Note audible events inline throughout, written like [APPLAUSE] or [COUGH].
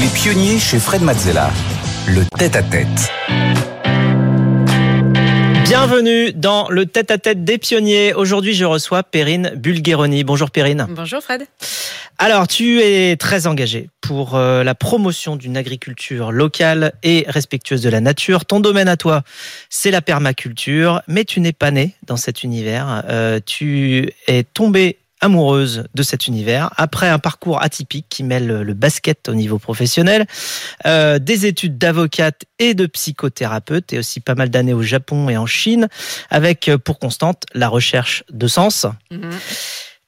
Les pionniers chez Fred Mazzella. Le tête-à-tête. Bienvenue dans le tête-à-tête des pionniers. Aujourd'hui, je reçois Perrine Bulgheroni. Bonjour Perrine. Bonjour Fred. Alors, tu es très engagée pour euh, la promotion d'une agriculture locale et respectueuse de la nature. Ton domaine à toi, c'est la permaculture, mais tu n'es pas née dans cet univers. Euh, tu es tombée amoureuse de cet univers après un parcours atypique qui mêle le basket au niveau professionnel, euh, des études d'avocate et de psychothérapeute et aussi pas mal d'années au Japon et en Chine avec euh, pour constante la recherche de sens. Mhm.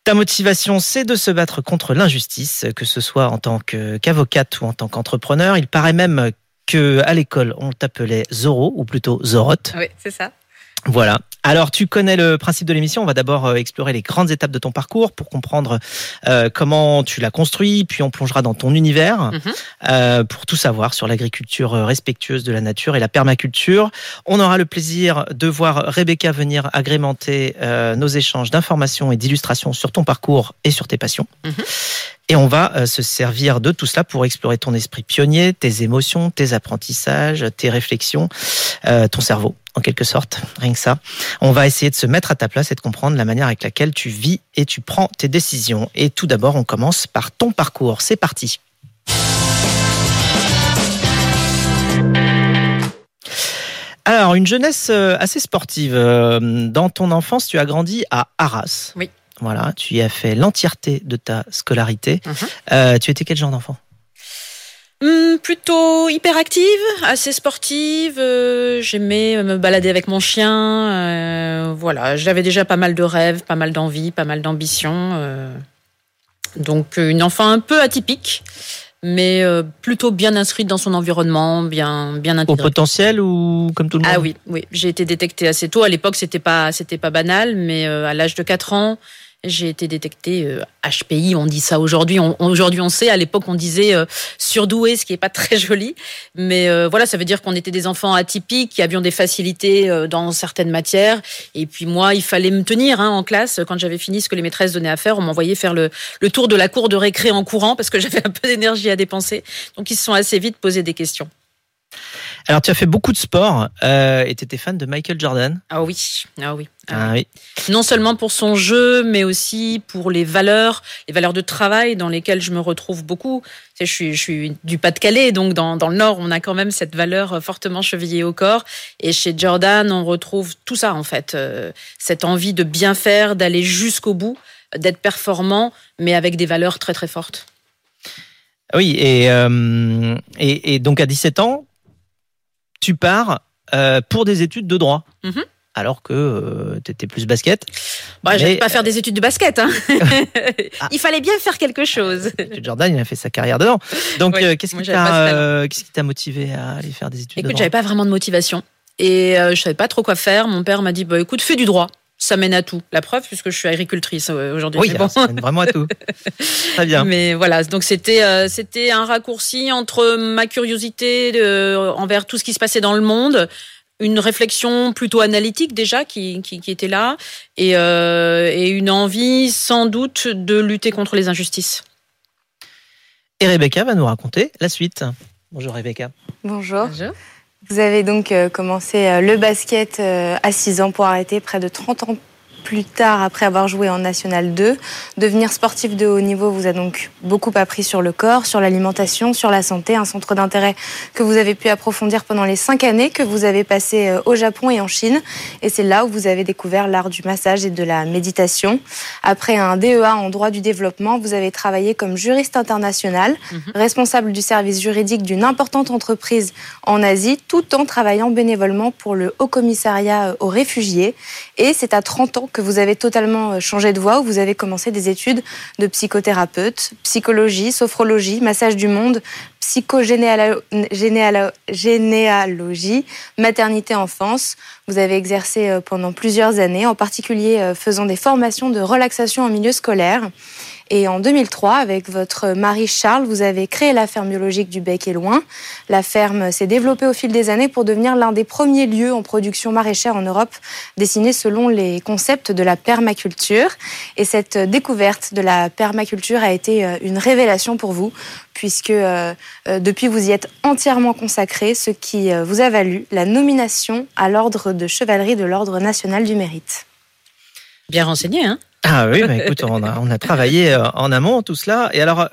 Ta motivation, c'est de se battre contre l'injustice, que ce soit en tant qu'avocate ou en tant qu'entrepreneur. Il paraît même que à l'école, on t'appelait Zoro, ou plutôt Zorotte. Oui, c'est ça. Voilà. Alors, tu connais le principe de l'émission. On va d'abord euh, explorer les grandes étapes de ton parcours pour comprendre euh, comment tu l'as construit, puis on plongera dans ton univers Mhm. euh, pour tout savoir sur l'agriculture euh, respectueuse de la nature et la permaculture. On aura le plaisir de voir Rebecca venir agrémenter euh, nos échanges d'informations et d'illustrations sur ton parcours et sur tes passions. Mhm. Et on va euh, se servir de tout cela pour explorer ton esprit pionnier, tes émotions, tes apprentissages, tes réflexions, euh, ton cerveau, en quelque sorte, rien que ça. On va essayer de se mettre à ta place et de comprendre la manière avec laquelle tu vis et tu prends tes décisions. Et tout d'abord, on commence par ton parcours. C'est parti. Alors, une jeunesse euh, assez sportive. Euh, Dans ton enfance, tu as grandi à Arras. Oui. Voilà, tu y as fait l'entièreté de ta scolarité. Mhm. Euh, tu étais quel genre d'enfant? Hum, plutôt hyperactive, assez sportive. euh, J'aimais me balader avec mon chien. euh, voilà, j'avais déjà pas mal de rêves, pas mal d'envies, pas mal d'ambitions. euh. donc une enfant un peu atypique, mais plutôt bien inscrite dans son environnement, bien bien Au intégrée. potentiel ou comme tout le monde? Ah oui, oui, j'ai été détectée assez tôt. À l'époque, c'était pas, c'était pas banal, mais à l'âge de 4 ans, j'ai été détectée euh, HPI. On dit ça aujourd'hui. Aujourd'hui, on sait. À l'époque, on disait euh, surdoué, ce qui est pas très [LAUGHS] joli. Mais euh, voilà, ça veut dire qu'on était des enfants atypiques, qui avions des facilités euh, dans certaines matières. Et puis moi, il fallait me tenir hein, en classe. Quand j'avais fini ce que les maîtresses donnaient à faire, on m'envoyait faire le, le tour de la cour de récré en courant parce que [LAUGHS] j'avais un peu d'énergie à dépenser. Donc ils se sont assez vite posé des questions. Alors, tu as fait beaucoup de sport euh, et tu étais fan de Michael Jordan. Ah oui, ah oui. Ah oui. Ah oui. non seulement pour son jeu, mais aussi pour les valeurs, les valeurs de travail dans lesquelles je me retrouve beaucoup. Je suis, je suis du Pas-de-Calais, donc dans, dans le Nord, on a quand même cette valeur fortement chevillée au corps. Et chez Jordan, on retrouve tout ça en fait, Euh, cette envie de bien faire, d'aller jusqu'au bout, d'être performant, mais avec des valeurs très très fortes. Oui, et, euh, et, et donc à 17 ans, tu pars euh, pour des études de droit. Mhm. Alors que tu étais plus basket. Bah, Mais- j'allais pas faire des études de basket. Hein. [LAUGHS] Ah. Il fallait bien faire quelque chose. Jordan, il a fait sa carrière dedans. Donc, Oui, euh, qu'est-ce qui t'a euh, motivé à aller faire des études de Écoute, droit? j'avais pas vraiment de motivation. Et euh, je savais pas trop quoi faire. Mon père m'a dit, bah écoute, fais du droit. Ça mène à tout. La preuve, puisque je suis agricultrice euh, aujourd'hui. Oui, ça mène vraiment à tout. [LAUGHS] Très bien. Mais voilà, donc c'était euh, c'était un raccourci entre ma curiosité de- envers tout ce qui se passait dans le monde, une réflexion plutôt analytique déjà qui, qui, qui était là, et, euh, et une envie sans doute de lutter contre les injustices. Et Rebecca va nous raconter la suite. Bonjour Rebecca. Bonjour. Vous avez donc euh, commencé euh, le basket euh, à 6 ans pour arrêter près de 30 ans plus tard après avoir joué en National 2. Devenir sportif de haut niveau vous a donc beaucoup appris sur le corps, sur l'alimentation, sur la santé, un centre d'intérêt que vous avez pu approfondir pendant les cinq années que vous avez passées euh, au Japon et en Chine. Et c'est là où vous avez découvert l'art du massage et de la méditation. Après un DEA en droit du développement, vous avez travaillé comme juriste international, Mhm. responsable du service juridique d'une importante entreprise en Asie, tout en travaillant bénévolement pour le Haut Commissariat euh, aux réfugiés. Et c'est à 30 ans que vous avez totalement euh, changé de voie, où vous avez commencé des études de psychothérapeute, psychologie, sophrologie, massage du monde, psychogénéalogie, maternité-enfance. Vous avez exercé euh, pendant plusieurs années, en particulier euh, faisant des formations de relaxation en milieu scolaire. Et en 2003, avec votre mari Charles, vous avez créé la ferme biologique du Bec et Loin. La ferme s'est développée au fil des années pour devenir l'un des premiers lieux en production maraîchère en Europe, dessiné selon les concepts de la permaculture. Et cette découverte de la permaculture a été euh, une révélation pour vous, puisque euh, euh, depuis vous y êtes entièrement consacré, ce qui vous a valu la nomination à l'ordre de chevalerie de l'ordre national du mérite. Bien renseigné, hein? Ah oui, bah, écoute, on a, on a travaillé en amont tout cela. Et alors,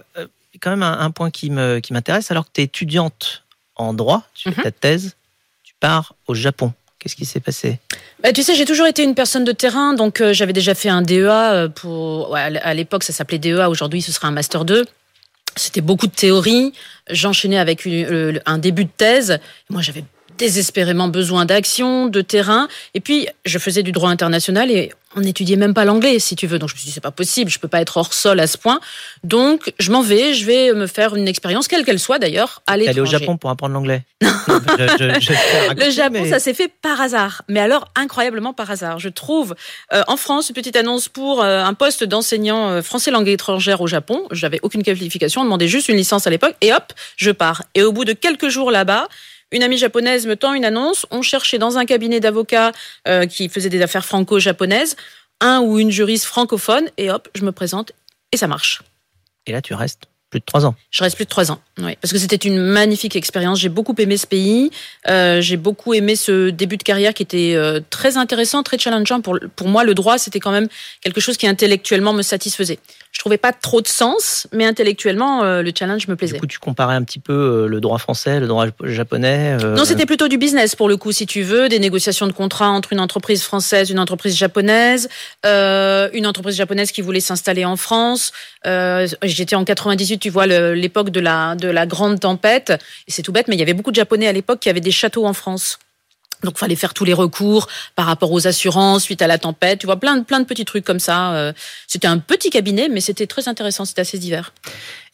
quand même un, point qui m'intéresse, qui alors que tu es étudiante en droit, tu fais mhm. ta thèse, tu pars au Japon. Qu'est-ce qui s'est passé? Bah, Tu sais, j'ai toujours été une personne de terrain, donc euh, j'avais déjà fait un DEA euh, pour. à l'époque, ça s'appelait DEA. Aujourd'hui, ce sera un master 2. C'était beaucoup de théorie. J'enchaînais avec un début de thèse. Moi, j'avais désespérément besoin d'action, de terrain. Et puis, je faisais du droit international et on n'étudiait même pas l'anglais, si tu veux. Donc, je me suis dit, c'est pas possible, je peux pas être hors sol à ce point. Donc, je m'en vais, je vais me faire une expérience, quelle qu'elle soit d'ailleurs, à l'étranger. Aller au Japon pour apprendre l'anglais. [LAUGHS] le Japon, ça s'est fait par hasard. Mais alors, incroyablement par hasard. Je trouve euh, en France une petite annonce pour euh, un poste d'enseignant euh, français langue étrangère au Japon. J'avais aucune qualification, on demandait juste une licence à l'époque. Et hop, je pars. Et au bout de quelques jours là-bas, une amie japonaise me tend une annonce. On cherchait dans un cabinet d'avocats euh, qui faisait des affaires franco-japonaises un ou une juriste francophone. Et hop, je me présente et ça marche. Et là, tu restes plus de trois ans. Je reste plus de trois ans, oui, parce que c'était une magnifique expérience. J'ai beaucoup aimé ce pays. Euh, j'ai beaucoup aimé ce début de carrière qui était euh, très intéressant, très challengeant. Pour, pour moi, le droit, c'était quand même quelque chose qui intellectuellement me satisfaisait je trouvais pas trop de sens, mais intellectuellement, euh, le challenge me plaisait. Du coup, tu comparais un petit peu le droit français, le droit japonais Non, c'était plutôt du business pour le coup, si tu veux, des négociations de contrats entre une entreprise française, une entreprise japonaise, une entreprise japonaise qui voulait s'installer en France. J'étais en 98, tu vois, l'époque de la de la grande tempête. Et c'est tout bête, mais il y avait beaucoup de Japonais à l'époque qui avaient des châteaux en France. Donc, fallait faire tous les recours par rapport aux assurances suite à la tempête. Tu vois, plein de, plein de petits trucs comme ça. Euh. C'était un petit cabinet, mais c'était très intéressant. C'était assez divers.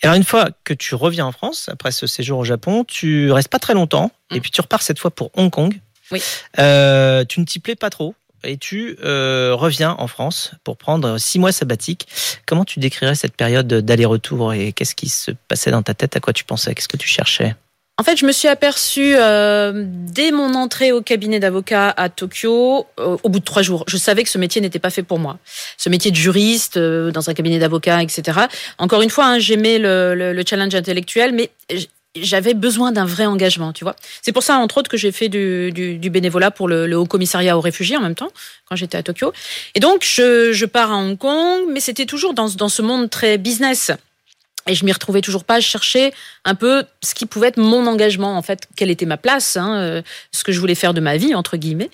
alors, une fois que tu reviens en France, après ce séjour au Japon, tu restes pas très longtemps. Et mm. puis, tu repars cette fois pour Hong Kong. Oui. Euh, tu ne t'y plais pas trop? Et tu euh, reviens en France pour prendre six mois sabbatiques? Comment tu décrirais cette période d'aller-retour et qu'est-ce qui se passait dans ta tête? À quoi tu pensais? Qu'est-ce que tu cherchais? En fait, je me suis aperçue euh, dès mon entrée au cabinet d'avocat à Tokyo, euh, au bout de trois jours, je savais que ce métier n'était pas fait pour moi. Ce métier de juriste dans un cabinet d'avocat, etc. Encore une fois, hein, j'aimais le, le, challenge intellectuel, mais j'avais besoin d'un vrai engagement, tu vois. C'est pour ça, entre autres, que j'ai fait du, du, du, bénévolat pour le, le, Haut Commissariat aux réfugiés en même temps, quand j'étais à Tokyo. Et donc, je, je pars à Hong Kong, mais c'était toujours dans, dans ce monde très business. Et je m'y retrouvais toujours pas. Je cherchais un peu ce qui pouvait être mon engagement, en fait, quelle était ma place, hein, euh, ce que je voulais faire de ma vie, entre guillemets.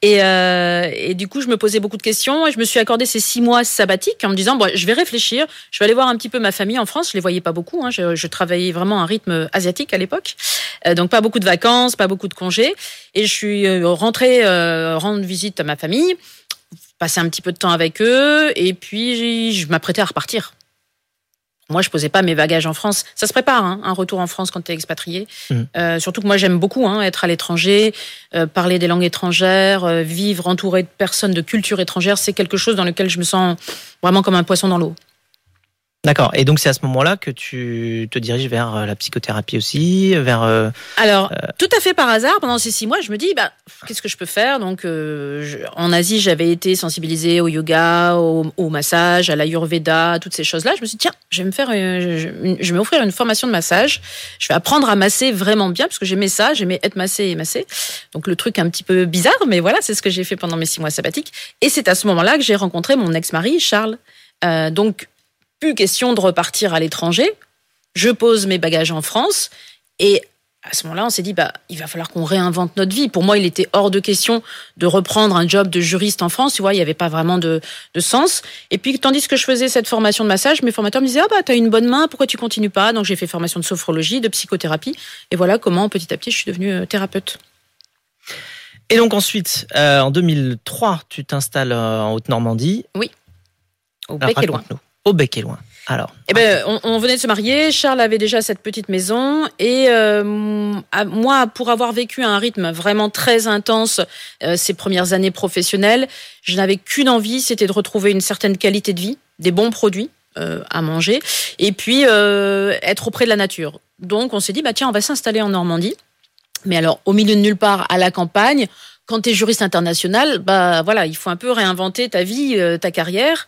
Et, euh, et, du coup, je me posais beaucoup de questions et je me suis accordé ces six mois sabbatiques en me disant, bon, je vais réfléchir, je vais aller voir un petit peu ma famille en France. Je les voyais pas beaucoup. Hein, je, travaillais vraiment à un rythme asiatique à l'époque, euh, donc pas beaucoup de vacances, pas beaucoup de congés. Et je suis rentrée rendre visite à ma famille, passer un petit peu de temps avec eux, et puis je m'apprêtais à repartir. Moi, je posais pas mes bagages en France. Ça se prépare, hein, un retour en France quand tu es expatrié. Mmh. Euh, surtout que moi, j'aime beaucoup hein, être à l'étranger, euh, parler des langues étrangères, euh, vivre entouré de personnes de culture étrangère. C'est quelque chose dans lequel je me sens vraiment comme un poisson dans l'eau. D'accord. Et donc c'est à ce moment-là que tu te diriges vers euh, la psychothérapie aussi, vers. Euh, Alors euh, tout à fait par hasard, pendant ces six mois, je me dis bah qu'est-ce que je peux faire? Donc en Asie, j'avais été sensibilisée au yoga, au, massage, à l'ayurveda, toutes ces choses-là. Je me suis dit tiens, je vais me faire, je, je vais m'offrir une formation de massage. Je vais apprendre à masser vraiment bien parce que j'aimais ça, j'aimais être massé et masser. Donc le truc un petit peu bizarre, mais voilà, c'est ce que j'ai fait pendant mes six mois sabbatiques. Et c'est à ce moment-là que j'ai rencontré mon ex-mari Charles. donc plus question de repartir à l'étranger. Je pose mes bagages en France et à ce moment-là, on s'est dit, bah, il va falloir qu'on réinvente notre vie. Pour moi, il était hors de question de reprendre un job de juriste en France. Tu vois, il n'y avait pas vraiment de, sens. Et puis, tandis que je faisais cette formation de massage, mes formateurs me disaient, ah, bah, t'as une bonne main, pourquoi tu continues pas? Donc, j'ai fait formation de sophrologie, de psychothérapie. Et voilà comment, petit à petit, je suis devenue euh, thérapeute. Et donc, ensuite, euh, en 2003, tu t'installes euh, en Haute-Normandie. Oui. Au bec et loin au bec et loin. Alors, eh ben, on, venait de se marier. Charles avait déjà cette petite maison et euh, moi, pour avoir vécu un rythme vraiment très intense euh, ces premières années professionnelles, je n'avais qu'une envie, c'était de retrouver une certaine qualité de vie, des bons produits. à manger, et puis être auprès de la nature. Donc on s'est dit, bah tiens, on va s'installer en Normandie. Mais alors, au milieu de nulle part, à la campagne, quand tu es juriste international, bah voilà, il faut un peu réinventer ta vie, ta carrière.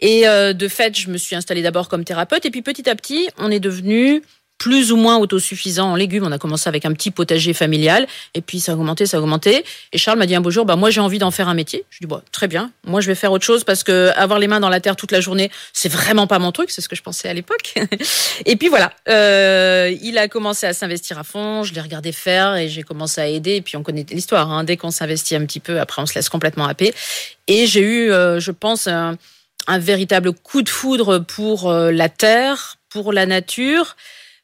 Et de fait, je me suis installée d'abord comme thérapeute, et puis petit à petit, on est devenu plus ou moins autosuffisant en légumes. On a commencé avec un petit potager familial et puis ça a augmenté, ça a augmenté. Et Charles m'a dit un beau jour, bah moi j'ai envie d'en faire un métier. Je lui dis bon, très bien. Moi je vais faire autre chose parce que avoir les mains dans la terre toute la journée, c'est vraiment pas mon truc. C'est ce que je pensais à l'époque. [LAUGHS] et puis voilà, euh, il a commencé à s'investir à fond. Je l'ai regardé faire et j'ai commencé à aider. Et puis on connaît l'histoire. Hein. Dès qu'on s'investit un petit peu, après on se laisse complètement happer. Et j'ai eu, euh, je pense, un, véritable coup de foudre pour euh, la terre, pour la nature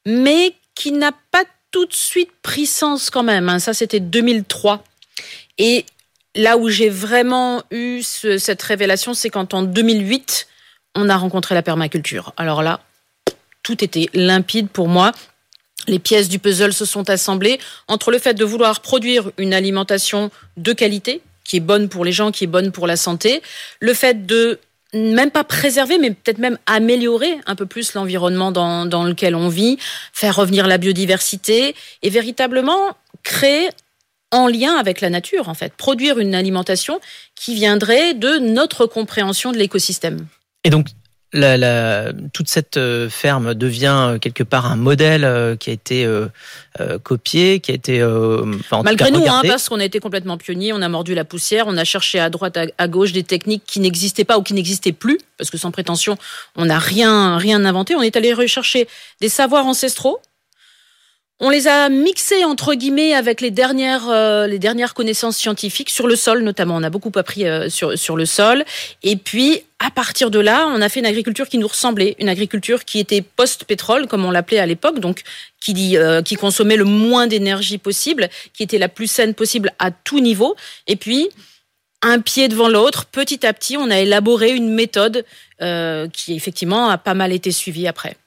mais qui n'a pas tout de suite pris sens quand même. Hein. Ça, c'était 2003. Et là où j'ai vraiment eu cette révélation, c'est quand en 2008, on a rencontré la permaculture. Alors là, tout était limpide pour moi. Les pièces du puzzle se sont assemblées entre le fait de vouloir produire une alimentation de qualité, qui est bonne pour les gens, qui est bonne pour la santé, le fait de même pas préserver, mais peut-être même améliorer un peu plus l'environnement dans, dans lequel on vit, faire revenir la biodiversité et véritablement créer en lien avec la nature, en fait, produire une alimentation qui viendrait de notre compréhension de l'écosystème. Et donc, la, la, toute cette euh, ferme devient euh, quelque part un modèle euh, qui a été copié, qui a été enfin, malgré nous, hein, parce qu'on a été complètement pionniers, on a mordu la poussière, on a cherché à droite, à, gauche des techniques qui n'existaient pas ou qui n'existaient plus, parce que sans prétention, on n'a rien rien inventé. On est allé rechercher des savoirs ancestraux on les a mixés entre guillemets avec les dernières euh, les dernières connaissances scientifiques sur le sol notamment. On a beaucoup appris euh, sur sur le sol et puis à partir de là, on a fait une agriculture qui nous ressemblait, une agriculture qui était post-pétrole comme on l'appelait à l'époque, donc qui dit euh, qui consommait le moins d'énergie possible, qui était la plus saine possible à tout niveau et puis un pied devant l'autre, petit à petit, on a élaboré une méthode qui effectivement a pas mal été suivie après.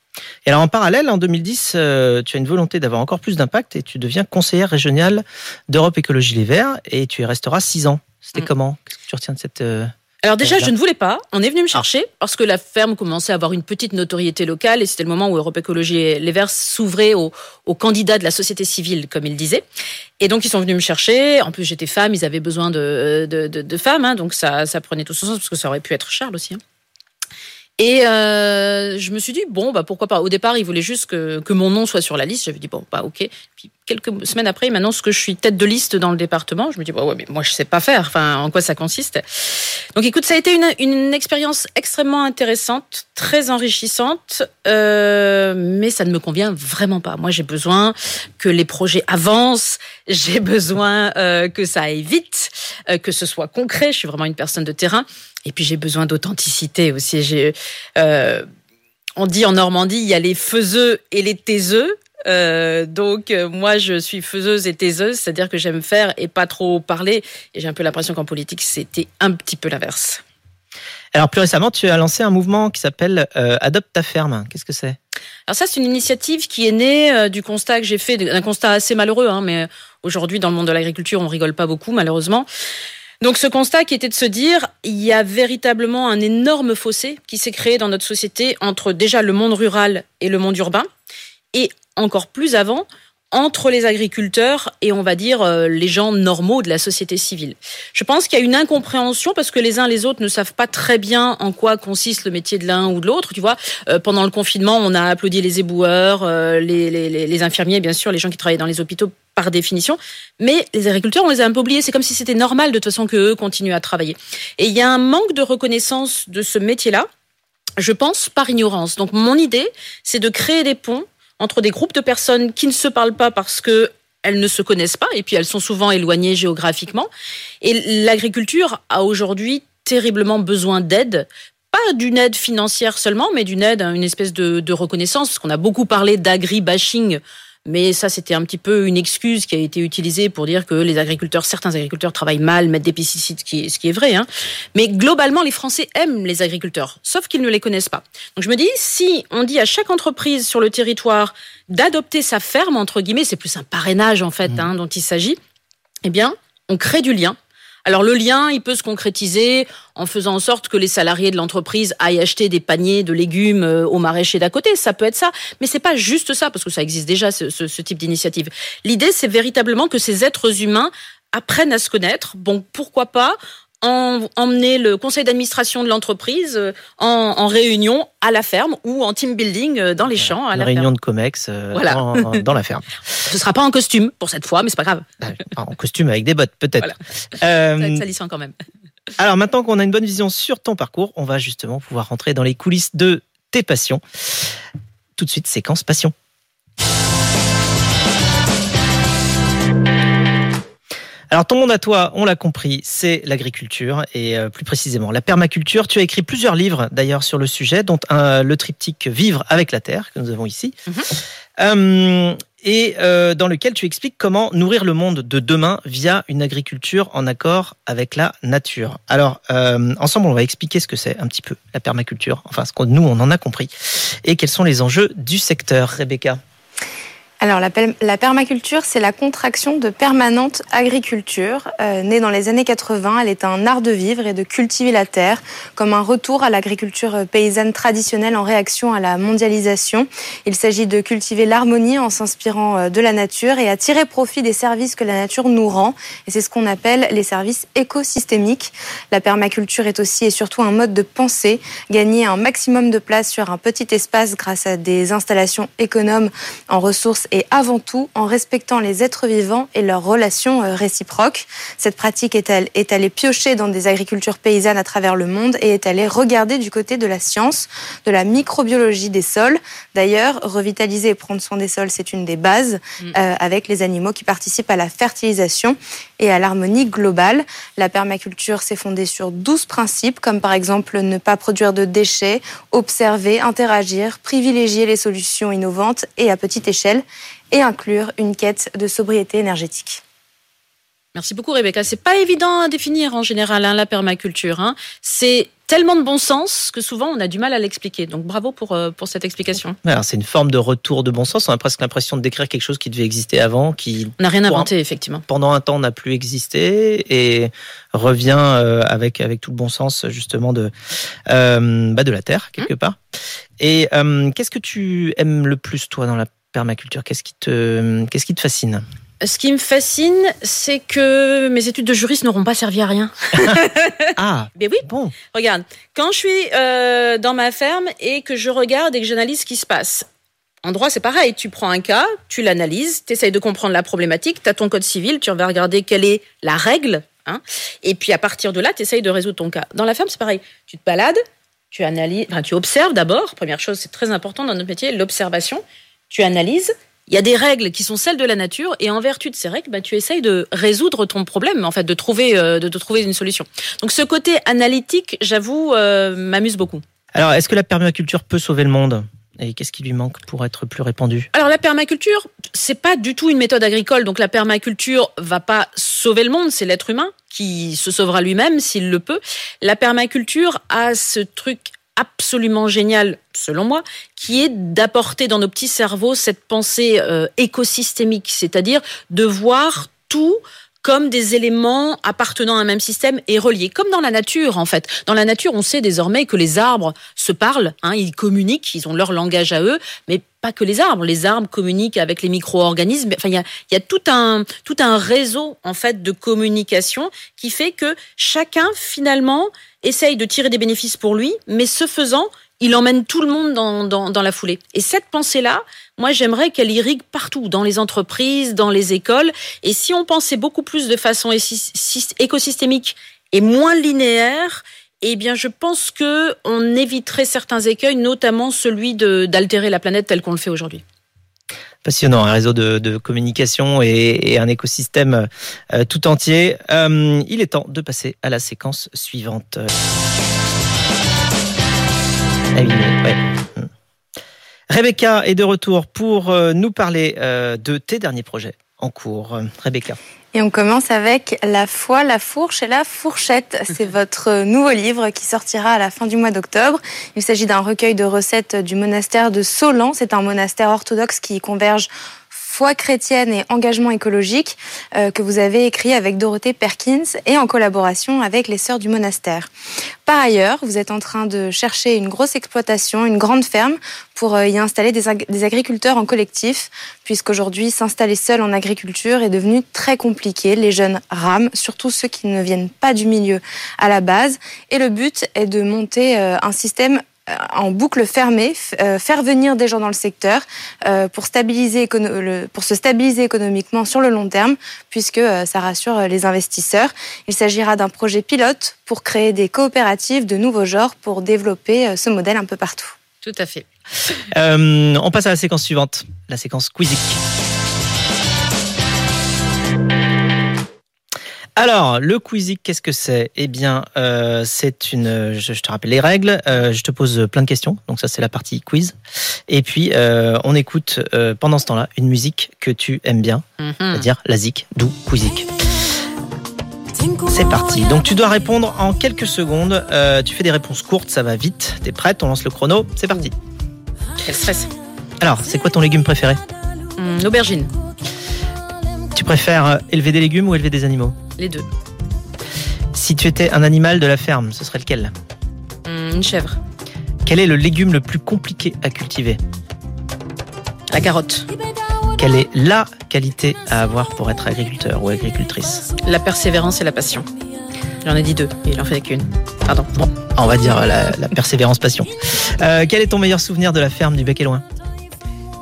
Et alors en parallèle, en 2010, euh, tu as une volonté d'avoir encore plus d'impact et tu deviens conseillère régionale d'Europe Écologie Les Verts et tu y resteras six ans. C'était mm. comment Qu'est-ce que tu retiens de cette... Euh, alors déjà, je ne voulais pas. On est venu me chercher parce que la ferme commençait à avoir une petite notoriété locale et c'était le moment où Europe Écologie Les Verts s'ouvrait aux, candidats de la société civile, comme ils disaient. Et donc ils sont venus me chercher. En plus, j'étais femme, ils avaient besoin de, de, femmes, hein. donc ça, ça prenait tout son sens parce que ça aurait pu être Charles aussi. Hein. Et euh, je me suis dit bon bah pourquoi pas. Au départ, il voulait juste que, que mon nom soit sur la liste. J'avais dit bon bah ok. Puis quelques semaines après, il m'annonce que je suis tête de liste dans le département. Je me dis bah ouais mais moi je sais pas faire. Enfin en quoi ça consiste? Donc écoute, ça a été une, une expérience extrêmement intéressante, très enrichissante, euh, mais ça ne me convient vraiment pas. Moi j'ai besoin que les projets avancent. J'ai besoin euh, que ça aille vite, euh, que ce soit concret. Je suis vraiment une personne de terrain. Et puis j'ai besoin d'authenticité aussi. J'ai, euh, on dit en Normandie, il y a les faiseux et les taiseux. Euh, donc euh, moi je suis faiseuse et taiseuse, c'est-à-dire que j'aime faire et pas trop parler. Et j'ai un peu l'impression qu'en politique c'était un petit peu l'inverse. Alors plus récemment, tu as lancé un mouvement qui s'appelle Adopte ta ferme. Qu'est-ce que c'est? Alors ça, c'est une initiative qui est née du constat que j'ai fait, d'un constat assez malheureux, hein, mais aujourd'hui dans le monde de l'agriculture, on rigole pas beaucoup malheureusement. Donc ce constat qui était de se dire, il y a véritablement un énorme fossé qui s'est créé dans notre société entre déjà le monde rural et le monde urbain, et encore plus avant, entre les agriculteurs et on va dire euh, les gens normaux de la société civile. Je pense qu'il y a une incompréhension parce que les uns les autres ne savent pas très bien en quoi consiste le métier de l'un ou de l'autre. Tu vois, euh, pendant le confinement, on a applaudi les éboueurs, euh, les, les, infirmiers, bien sûr, les gens qui travaillent dans les hôpitaux par définition, mais les agriculteurs, on les a un peu oubliés. C'est comme si c'était normal de toute façon qu'eux continuent à travailler. Et il y a un manque de reconnaissance de ce métier-là, je pense, par ignorance. Donc mon idée, c'est de créer des ponts entre des groupes de personnes qui ne se parlent pas parce que elles ne se connaissent pas et puis elles sont souvent éloignées géographiquement. Et l'agriculture a aujourd'hui terriblement besoin d'aide pas d'une aide financière seulement, mais d'une aide, une espèce de, de reconnaissance, parce qu'on a beaucoup parlé d'agri-bashing mais ça, c'était un petit peu une excuse qui a été utilisée pour dire que les agriculteurs, certains agriculteurs travaillent mal, mettent des pesticides, ce qui est, ce qui est vrai. Hein. Mais globalement, les Français aiment les agriculteurs, sauf qu'ils ne les connaissent pas. Donc je me dis, si on dit à chaque entreprise sur le territoire d'adopter sa ferme, entre guillemets, c'est plus un parrainage en fait mmh. hein, dont il s'agit, eh bien, on crée du lien Alors le lien, il peut se concrétiser en faisant en sorte que les salariés de l'entreprise aillent acheter des paniers de légumes euh, au maraîcher d'à côté. Ça peut être ça, mais c'est pas juste ça parce que ça existe déjà ce, ce, ce type d'initiative. L'idée, c'est véritablement que ces êtres humains apprennent à se connaître. Bon, pourquoi pas en, emmener le conseil d'administration de l'entreprise euh, en, en, réunion à la ferme ou en team building euh, dans les champs à Une la réunion ferme. de COMEX euh, Voilà. dans, dans la ferme. [LAUGHS] Ce sera pas en costume pour cette fois, mais c'est pas grave. En costume avec des bottes, peut-être. Voilà. Euh, salissant quand même. alors maintenant qu'on a une bonne vision sur ton parcours, on va justement pouvoir rentrer dans les coulisses de tes passions. Tout de suite, séquence passion. Alors ton monde à toi, on l'a compris, c'est l'agriculture et euh, plus précisément la permaculture. Tu as écrit plusieurs livres d'ailleurs sur le sujet, dont un, le triptyque Vivre avec la terre que nous avons ici, Mhm. Euh, et euh, dans lequel tu expliques comment nourrir le monde de demain via une agriculture en accord avec la nature. Alors euh, ensemble, on va expliquer ce que c'est un petit peu la permaculture, enfin ce que nous on en a compris, et quels sont les enjeux du secteur. Rebecca. Alors, la, per- la permaculture, c'est la contraction de permanente agriculture. Euh, née dans les années 80, elle est un art de vivre et de cultiver la terre, comme un retour à l'agriculture paysanne traditionnelle en réaction à la mondialisation. Il s'agit de cultiver l'harmonie en s'inspirant euh, de la nature et à tirer profit des services que la nature nous rend. Et c'est ce qu'on appelle les services écosystémiques. La permaculture est aussi et surtout un mode de pensée, gagner un maximum de place sur un petit espace grâce à des installations économes en ressources et avant tout en respectant les êtres vivants et leurs relations euh, réciproques. Cette pratique est, elle, est allée piocher dans des agricultures paysannes à travers le monde et est allée regarder du côté de la science, de la microbiologie des sols. D'ailleurs, revitaliser et prendre soin des sols, c'est une des bases Mm. euh, avec les animaux qui participent à la fertilisation et à l'harmonie globale. La permaculture s'est fondée sur 12 principes, comme par exemple ne pas produire de déchets, observer, interagir, privilégier les solutions innovantes et à petite échelle, et inclure une quête de sobriété énergétique. Merci beaucoup Rebecca. C'est pas évident à définir en général hein, la permaculture. Hein. C'est tellement de bon sens que souvent on a du mal à l'expliquer. Donc bravo pour, euh, pour cette explication. Alors, c'est une forme de retour de bon sens. On a presque l'impression de décrire quelque chose qui devait exister avant, qui On n'a rien un- inventé effectivement. pendant un temps n'a plus existé et revient euh, avec avec tout le bon sens justement de euh, bah, de la terre quelque part. Et euh, qu'est-ce que tu aimes le plus toi dans la permaculture Qu'est-ce qui te qu'est-ce qui te fascine? Ce qui me fascine, c'est que mes études de juriste n'auront pas servi à rien. [LAUGHS] Ah Mais [LAUGHS] oui, bon, regarde, quand je suis euh, dans ma ferme et que je regarde et que j'analyse ce qui se passe. En droit, c'est pareil. Tu prends un cas, tu l'analyses, tu essayes de comprendre la problématique, tu as ton code civil, tu vas regarder quelle est la règle, hein, et puis à partir de là, tu essayes de résoudre ton cas. Dans la ferme, c'est pareil. Tu te balades, tu analyses, enfin, tu observes d'abord. Première chose, c'est très important dans notre métier, l'observation. Tu analyses. Il y a des règles qui sont celles de la nature, et en vertu de ces règles, bah, tu essayes de résoudre ton problème, en fait, de trouver, euh, de, de trouver une solution. Donc, ce côté analytique, j'avoue, euh, m'amuse beaucoup. alors est-ce que la permaculture peut sauver le monde? Et qu'est-ce qui lui manque pour être plus répandu? Alors la permaculture, c'est pas du tout une méthode agricole. Donc la permaculture va pas sauver le monde, c'est l'être humain qui se sauvera lui-même s'il le peut. La permaculture a ce truc absolument génial, selon moi, qui est d'apporter dans nos petits cerveaux cette pensée euh, écosystémique, c'est-à-dire de voir tout comme des éléments appartenant à un même système et reliés, comme dans la nature en fait. Dans la nature, on sait désormais que les arbres se parlent, hein, ils communiquent, ils ont leur langage à eux, mais pas que les arbres. Les arbres communiquent avec les micro-organismes. Enfin, il y a, y a tout un tout un réseau en fait de communication qui fait que chacun finalement essaye de tirer des bénéfices pour lui, mais ce faisant, il emmène tout le monde dans, la foulée. Et cette pensée-là, moi, j'aimerais qu'elle irrigue partout, dans les entreprises, dans les écoles. Et si on pensait beaucoup plus de façon écosystémique et moins linéaire, eh bien, je pense que on éviterait certains écueils, notamment celui d'altérer la planète telle qu'on le fait aujourd'hui. Passionnant, un réseau de, communication et, et un écosystème euh, tout entier. Euh, il est temps de passer à la séquence suivante. Hmm. Rebecca est de retour pour euh, nous parler euh, de tes derniers projets en cours. Rebecca. Et on commence avec La foi, la fourche et la fourchette. C'est votre nouveau livre qui sortira à la fin du mois d'octobre. Il s'agit d'un recueil de recettes du monastère de Solan. C'est un monastère orthodoxe qui converge Foi chrétienne et engagement écologique euh, que vous avez écrit avec Dorothée Perkins et en collaboration avec les sœurs du monastère. Par ailleurs, vous êtes en train de chercher une grosse exploitation, une grande ferme pour euh, y installer des, agriculteurs en collectif, puisqu'aujourd'hui s'installer seul en agriculture est devenu très compliqué. Les jeunes rament, surtout ceux qui ne viennent pas du milieu à la base, et le but est de monter euh, un système en boucle fermée, euh, faire venir des gens dans le secteur euh, pour, se stabiliser économiquement sur le long terme, puisque ça rassure les investisseurs. Il s'agira d'un projet pilote pour créer des coopératives de nouveaux genres pour développer ce modèle un peu partout. Tout à fait. on passe à la séquence suivante, la séquence Quizic. Alors, le Quizic, qu'est-ce que c'est? Eh bien, euh, c'est une. Je, te rappelle les règles. Euh, je te pose plein de questions. Donc ça, c'est la partie quiz. Et puis, euh, on écoute pendant ce temps-là une musique que tu aimes bien, mhm. c'est-à-dire la zik, d'où Quizic. C'est parti. Donc tu dois répondre en quelques secondes. tu fais des réponses courtes, ça va vite. T'es prête On lance le chrono. C'est parti. Quel stress. Alors, c'est quoi ton légume préféré? L'aubergine. Tu préfères élever des légumes ou élever des animaux? Les deux. Si tu étais un animal de la ferme, ce serait lequel? Hmm, Une chèvre. Quel est le légume le plus compliqué à cultiver? La carotte. Quelle est la qualité à avoir pour être agriculteur ou agricultrice? La persévérance et la passion. J'en ai dit deux, et il en fait qu'une. Pardon. Bon, on va dire la, persévérance passion. Euh, quel est ton meilleur souvenir de la ferme du Bec et Loin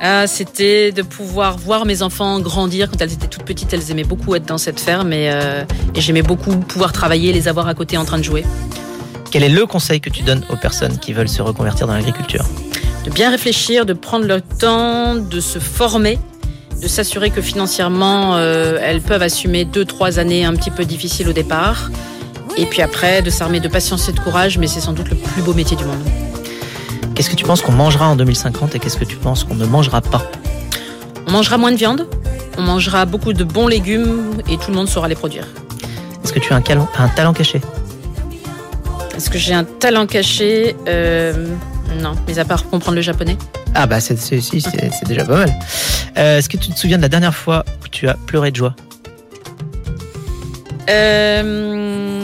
ah, c'était de pouvoir voir mes enfants grandir quand elles étaient toutes petites. Elles aimaient beaucoup être dans cette ferme et, euh, et j'aimais beaucoup pouvoir travailler, les avoir à côté en train de jouer. Quel est le conseil que tu donnes aux personnes qui veulent se reconvertir dans l'agriculture? De bien réfléchir, de prendre le temps, de se former, de s'assurer que financièrement euh, elles peuvent assumer deux trois années un petit peu difficiles au départ, et puis après de s'armer de patience et de courage. Mais c'est sans doute le plus beau métier du monde. Qu'est-ce que tu penses qu'on mangera en 2050 et qu'est-ce que tu penses qu'on ne mangera pas On mangera moins de viande, on mangera beaucoup de bons légumes et tout le monde saura les produire. Est-ce que tu as un, un talent caché? Est-ce que j'ai un talent caché? Euh, Non, mais à part comprendre le japonais. Ah bah [LAUGHS] c'est déjà pas mal. Euh, est-ce que tu te souviens de la dernière fois où tu as pleuré de joie? Euh,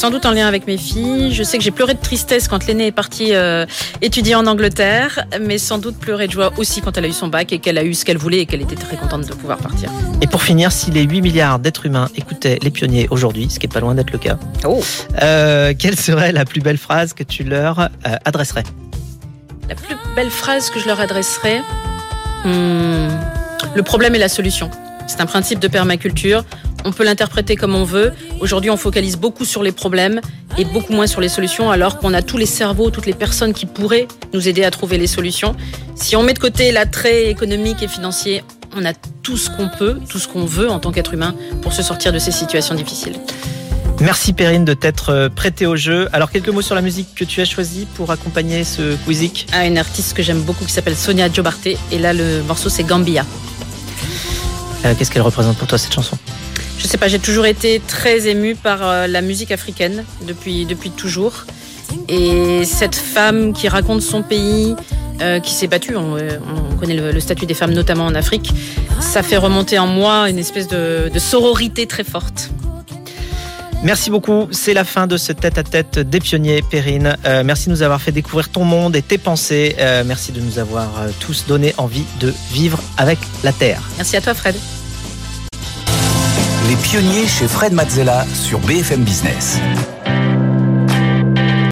sans doute en lien avec mes filles. Je sais que j'ai pleuré de tristesse quand l'aînée est partie euh, étudier en Angleterre, mais sans doute pleuré de joie aussi quand elle a eu son bac et qu'elle a eu ce qu'elle voulait et qu'elle était très contente de pouvoir partir. Et pour finir, si les 8 milliards d'êtres humains écoutaient les pionniers aujourd'hui, ce qui est pas loin d'être le cas, oh. euh, quelle serait la plus belle phrase que tu leur euh, adresserais? La plus belle phrase que je leur adresserais hmm, Le problème est la solution. C'est un principe de permaculture on peut l'interpréter comme on veut. Aujourd'hui, on focalise beaucoup sur les problèmes et beaucoup moins sur les solutions, alors qu'on a tous les cerveaux, toutes les personnes qui pourraient nous aider à trouver les solutions. Si on met de côté l'attrait économique et financier, on a tout ce qu'on peut, tout ce qu'on veut en tant qu'être humain pour se sortir de ces situations difficiles. Merci Perrine de t'être euh, prêtée au jeu. Alors quelques mots sur la musique que tu as choisie pour accompagner ce quizic. Ah, une artiste que j'aime beaucoup qui s'appelle Sonia Jobarté et là le morceau c'est Gambia. Euh, qu'est-ce qu'elle représente pour toi cette chanson? Je sais pas, j'ai toujours été très émue par euh, la musique africaine depuis, depuis toujours. Et cette femme qui raconte son pays, euh, qui s'est battue, on, connaît le, statut des femmes notamment en Afrique, ça fait remonter en moi une espèce de, sororité très forte. Merci beaucoup, c'est la fin de ce tête-à-tête des pionniers, Perrine. Euh, merci de nous avoir fait découvrir ton monde et tes pensées. merci de nous avoir tous donné envie de vivre avec la Terre. Merci à toi, Fred. Les pionniers chez Fred Mazzella sur BFM Business.